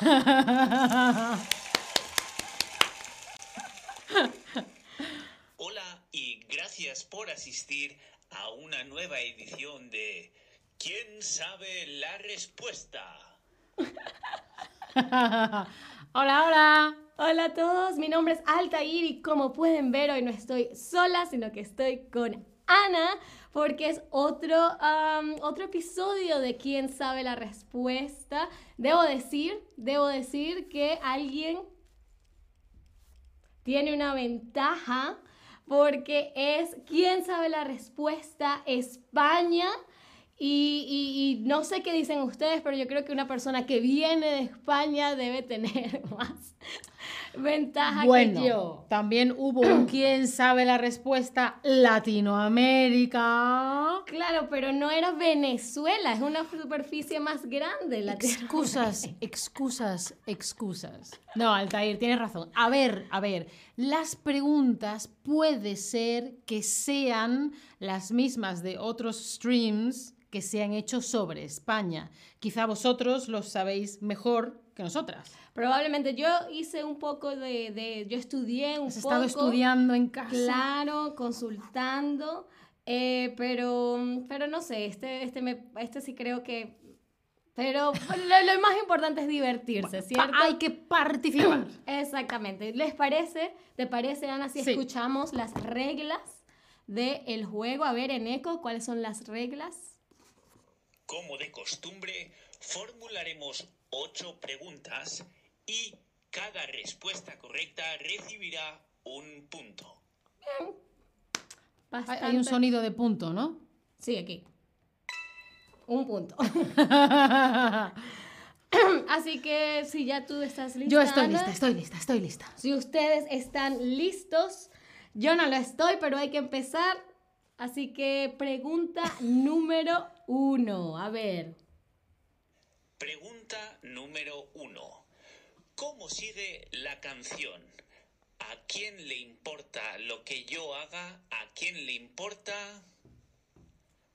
Hola y gracias por asistir a una nueva edición de ¿Quién sabe la respuesta? hola, hola. Hola a todos, mi nombre es Altair y como pueden ver hoy no estoy sola, sino que estoy con Ana porque es otro, otro episodio de quién sabe la respuesta. Debo decir, debo decir que alguien tiene una ventaja porque es quién sabe la respuesta España. Y, y- y no sé qué dicen ustedes, pero yo creo que una persona que viene de España debe tener más ventaja Bueno, que yo. también hubo un quién sabe la respuesta Latinoamérica. Claro, pero no era Venezuela, es una superficie más grande. La Excusas, excusas, excusas. No, Altair, tienes razón. A ver, a ver, las preguntas puede ser que sean las mismas de otros streams que se han hecho sobre España. Quizá vosotros los sabéis mejor que nosotras. Probablemente yo hice un poco de, de- yo estudié un Has poco. estado estudiando en casa. Claro, consultando, eh, pero, pero no sé, este, este, me, este sí creo que... Pero lo, lo más importante es divertirse, ¿cierto? Hay que participar. Exactamente. ¿Les parece? ¿Te parece, Ana, si Sí. escuchamos las reglas del juego? A ver, en eco, ¿cuáles son las reglas? Como de costumbre, formularemos ocho preguntas y cada respuesta correcta recibirá un punto. Hay- Bastante. Hay un sonido de punto, ¿no? Sí, aquí. Un punto. Así que si ya tú estás lista. Yo estoy Ana, lista, estoy lista, estoy lista. Si ustedes están listos, yo no lo estoy, pero hay que empezar. Así que pregunta número uno. A ver. Pregunta número uno. ¿Cómo sigue la canción? ¿A quién le importa lo que yo haga? ¿A quién le importa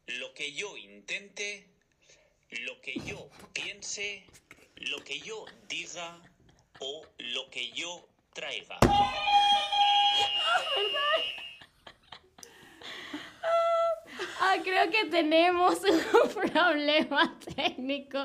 lo que yo intente? ¿Lo que yo piense? ¿Lo que yo diga? ¿O lo que yo traiga? Ah, creo que tenemos un problema técnico.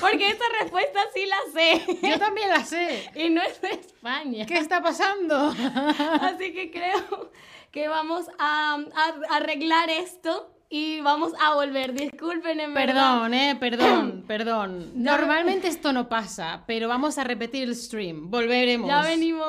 Porque esta respuesta sí la sé. Yo también la sé. Y no es de España. ¿Qué está pasando? Así que creo que vamos a, a arreglar esto y vamos a volver. Disculpen, en verdad. Perdón, eh, perdón, perdón. Normalmente esto no pasa, pero vamos a repetir el stream. Volveremos. Ya venimos.